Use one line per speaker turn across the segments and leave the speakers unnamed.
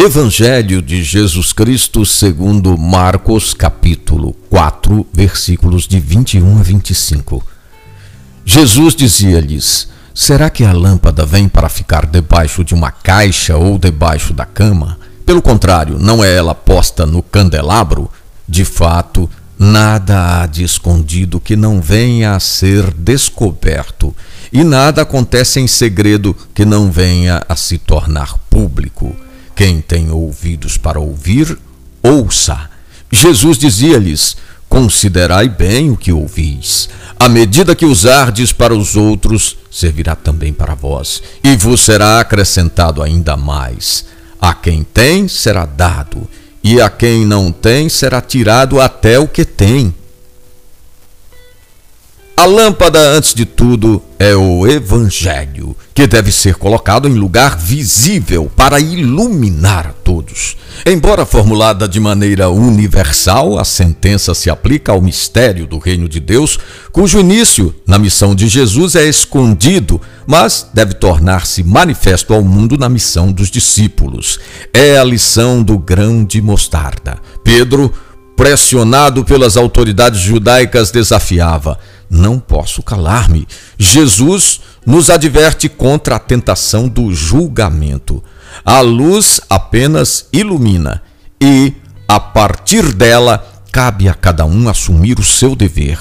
Evangelho de Jesus Cristo segundo Marcos, capítulo 4, versículos de 21 a 25. Jesus dizia-lhes: Será que a lâmpada vem para ficar debaixo de uma caixa ou debaixo da cama? Pelo contrário, não é ela posta no candelabro? De fato, nada há de escondido que não venha a ser descoberto, e nada acontece em segredo que não venha a se tornar público. Quem tem ouvidos para ouvir, ouça. Jesus dizia-lhes: Considerai bem o que ouvis. A medida que usardes para os outros, servirá também para vós, e vos será acrescentado ainda mais. A quem tem, será dado, e a quem não tem, será tirado até o que tem. A lâmpada, antes de tudo, é o Evangelho, que deve ser colocado em lugar visível para iluminar a todos. Embora formulada de maneira universal, a sentença se aplica ao mistério do Reino de Deus, cujo início, na missão de Jesus, é escondido, mas deve tornar-se manifesto ao mundo na missão dos discípulos. É a lição do grão de mostarda. Pedro, pressionado pelas autoridades judaicas, desafiava não posso calar-me. Jesus nos adverte contra a tentação do julgamento. A luz apenas ilumina e, a partir dela, cabe a cada um assumir o seu dever.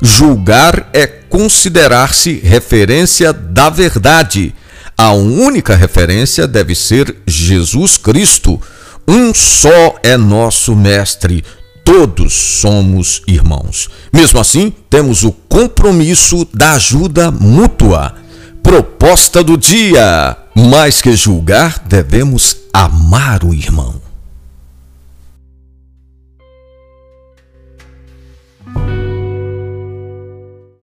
Julgar é considerar-se referência da verdade. A única referência deve ser Jesus Cristo. Um só é nosso Mestre, todos somos irmãos. Mesmo assim, temos o compromisso da ajuda mútua. Proposta do dia: mais que julgar, devemos amar o irmão.